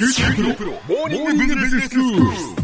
지금 지금 지금 지금 지금 지금 지금 지금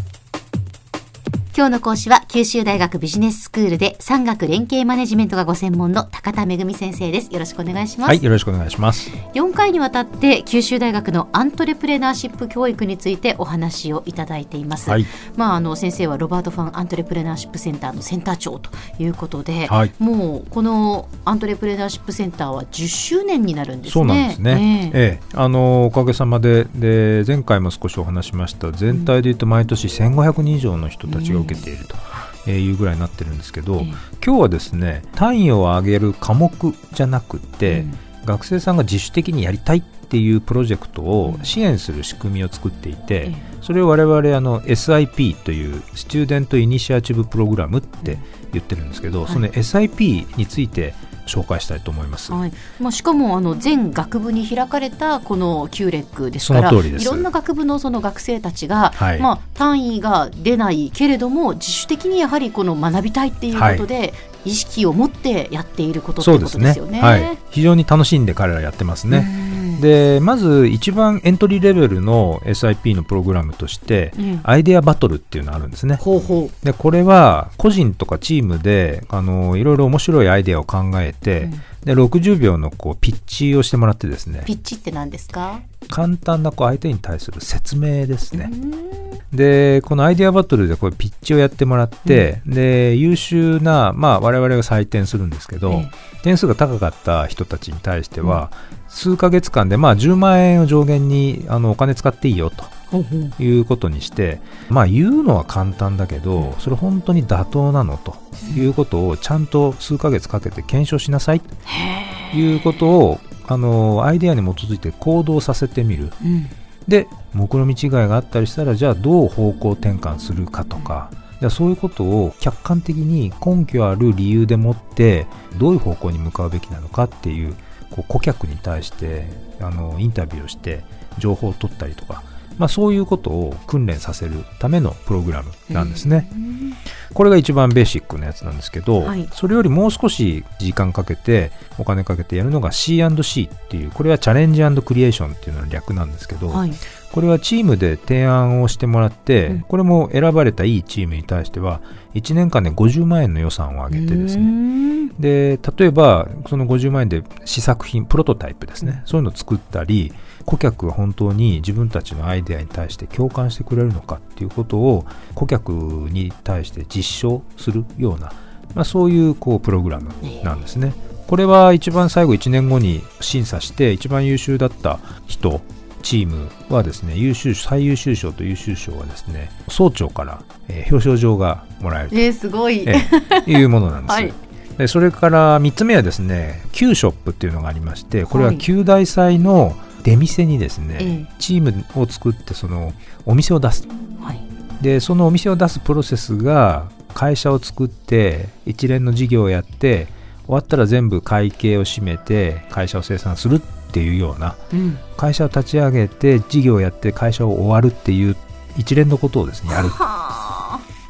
今日の講師は九州大学ビジネススクールで産学連携マネジメントがご専門の高田恵先生です。よろしくお願いします。はいよろしくお願いします。4回にわたって九州大学のアントレプレナーシップ教育についてお話をいただいています、はい、まああの先生はロバートファンアントレプレナーシップセンターのセンター長ということで、はい、もうこのアントレプレナーシップセンターは10周年になるんですね。そうなんですね、えー、えー、あのおかげさまでで前回も少しお話しました全体でいうと毎年1500人以上の人たちが受けていると、いうぐらいになってるんですけど、今日はですね単位を上げる科目じゃなくて、学生さんが自主的にやりたいっていうプロジェクトを支援する仕組みを作っていて、それを我々あの SIP というスチューデントイニシアチブプログラムって言ってるんですけど、その SIP について紹介したいと思います、はい、まあ、しかもあの全学部に開かれたこの q レックですからいろんな学部のその学生たちが、はい、まあ、単位が出ないけれども自主的にやはりこの学びたいっていうことで、意識を持ってやっていることってことですよね。ね。はい、非常に楽しんで彼らやってますね。でまず一番エントリーレベルの SIP のプログラムとして、うん、アイデアバトルっていうのがあるんですね。ほうほうでこれは個人とかチームであのいろいろ面白いアイデアを考えて、うん、で60秒のこうピッチをしてもらってですね。ピッチって何ですか？簡単なこう相手に対する説明ですね。でこのアイデアバトルでこうピッチをやってもらって、うん、で優秀な、まあ、我々が採点するんですけど、ええ、点数が高かった人たちに対しては、数ヶ月間で、まあ、10万円を上限にあのお金使っていいよということにして、まあ、言うのは簡単だけどそれ本当に妥当なのということをちゃんと数ヶ月かけて検証しなさいということをあのアイデアに基づいて行動させてみる。うんで目論見違いがあったりしたらじゃあどう方向転換するかとか、そういうことを客観的に根拠ある理由でもってどういう方向に向かうべきなのかっていうこう顧客に対してあのインタビューをして情報を取ったりとか、まあ、そういうことを訓練させるためのプログラムなんですね。これが一番ベーシックなやつなんですけど、はい、それよりもう少し時間かけてお金かけてやるのが C&C っていうこれはチャレンジクリエーションっていうのの略なんですけど、はい、これはチームで提案をしてもらって、うん、これも選ばれたいいチームに対しては1年間で50万円の予算を上げてですね。で例えばその50万円で試作品プロトタイプですね、うん、そういうのを作ったり顧客が本当に自分たちのアイデアに対して共感してくれるのかっていうことを顧客に対して実証するような、まあ、そういうこうプログラムなんですね。これは一番最後1年後に審査して一番優秀だった人チームはですね優秀最優秀賞と優秀賞はですね総長から、えー、表彰状がもらえると、えー、すごい、えー、いうものなんです。はいでそれから3つ目はですね Q ショップっていうのがありましてこれは旧大祭の出店にですね、はい、チームを作ってそのお店を出す、はい、でそのお店を出すプロセスが会社を作って一連の事業をやって終わったら全部会計を締めて会社を生産するっていうような、うん、会社を立ち上げて事業をやって会社を終わるっていう一連のことをですねやる。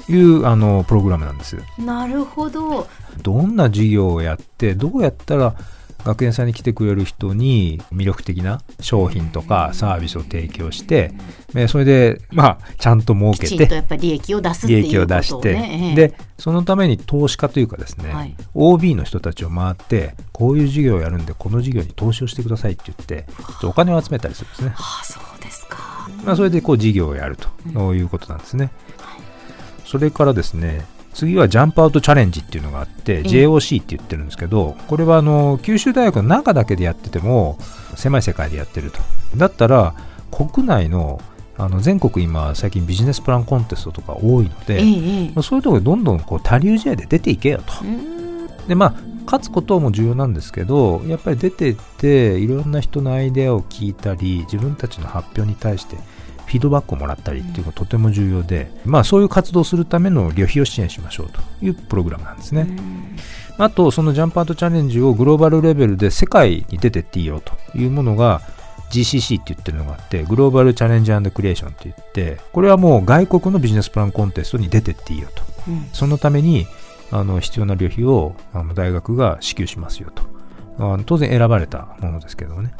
というあのプログラムなんですなるほど。どんな事業をやってどうやったら学園祭に来てくれる人に魅力的な商品とかサービスを提供して、それで、まあ、ちゃんと儲けて、きちんとやっぱり利益を出すっていう、ね、利益を出して、で、そのために投資家というかですね、はい、OB の人たちを回って、こういう事業をやるんで、この事業に投資をしてくださいって言って、お金を集めたりするんですね。はあ、そうですか。まあ、それでこう事業をやるということなんですね。それからですね、次はジャンプアウトチャレンジっていうのがあって、JOC って言ってるんですけど、これはあの九州大学の中だけでやってても狭い世界でやってると。だったら国内のあの全国今最近ビジネスプランコンテストとか多いので、そういうところでどんどんこう多流試合で出ていけよと。でまあ勝つことも重要なんですけどやっぱり出てっていろんな人のアイデアを聞いたり自分たちの発表に対してフィードバックをもらったりっていうのがとても重要で、まあ、そういう活動をするための旅費を支援しましょうというプログラムなんですね。あと、そのジャンプアートチャレンジをグローバルレベルで世界に出てっていいよというものが GCC って言ってるのがあって、グローバルチャレンジクリエーションって言って、これはもう外国のビジネスプランコンテストに出てっていいよと。うん、そのためにあの必要な旅費をあの大学が支給しますよと。あの当然選ばれたものですけどね。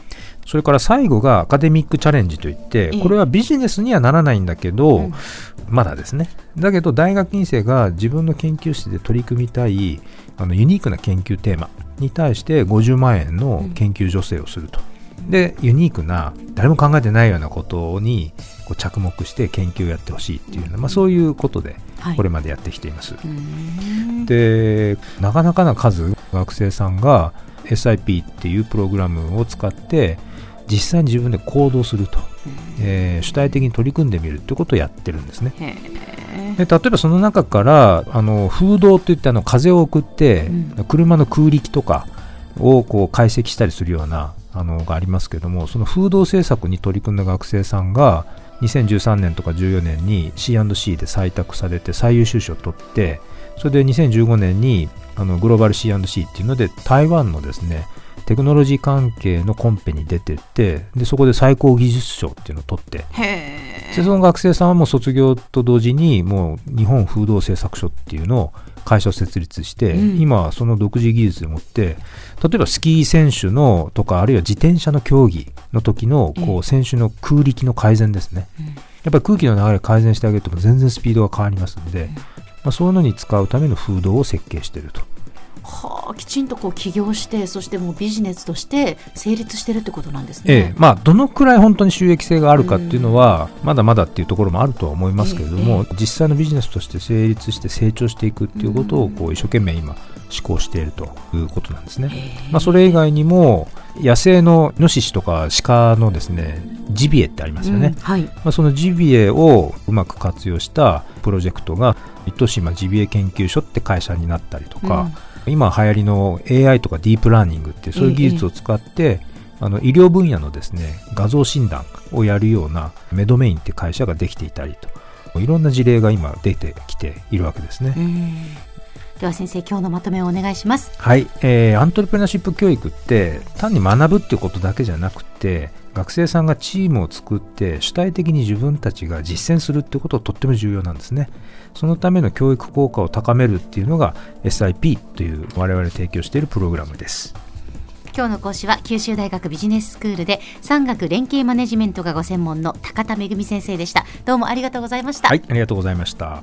それから最後がアカデミックチャレンジといってこれはビジネスにはならないんだけど、まだですね。だけど大学院生が自分の研究室で取り組みたいあのユニークな研究テーマに対して50万円の研究助成をすると。でユニークな誰も考えてないようなことにこう着目して研究をやってほしいっていうまあ、そういうことでこれまでやってきています。はい、でなかなかな数学生さんが SIP っていうプログラムを使って実際に自分で行動すると、えー、主体的に取り組んでみるってことをやってるんですね。で例えばその中からあの風洞といってあの風を送って、うん、車の空力とかをこう解析したりするようなあのがありますけどもその風洞政策に取り組んだ学生さんが2013年とか14年に C&C で採択されて最優秀賞を取ってそれで2015年にあのグローバル C&C っていうので台湾のですねテクノロジー関係のコンペに出てってでそこで最高技術賞っていうのを取って。でその学生さんはもう卒業と同時にもう日本風土製作所っていうのを会社を設立して、うん、今その独自技術でもって例えばスキー選手のとかあるいは自転車の競技の時のこう選手の空力の改善ですね、うん、やっぱり空気の流れ改善してあげると全然スピードが変わりますんで、うん、まあ、そういうのに使うための風土を設計していると。はあ、きちんとこう起業してそしてもうビジネスとして成立してるってことなんですね、ええ、まあ、どのくらい本当に収益性があるかっていうのは、まだまだっていうところもあるとは思いますけれども、え、実際のビジネスとして成立して成長していくっていうことをこう一生懸命今施行しているということなんですね、まあ、それ以外にも野生のイノシシとか鹿のですねジビエってありますよね、うんはい、まあ、そのジビエをうまく活用したプロジェクトが糸島ジビエ研究所って会社になったりとか、うん今流行りの AI とかディープラーニングってそういう技術を使って、あの医療分野のですね画像診断をやるようなメドメインって会社ができていたりといろんな事例が今出てきているわけですね。では先生今日のまとめをお願いします。はい、えー、アントレプレナーシップ教育って単に学ぶっていうことだけじゃなくて学生さんがチームを作って主体的に自分たちが実践するってこととっても重要なんですね。そのための教育効果を高めるっていうのが SIP という我々提供しているプログラムです。今日の講師は九州大学ビジネススクールで産学連携マネジメントがご専門の高田恵先生でしたどうもありがとうございましたはいありがとうございました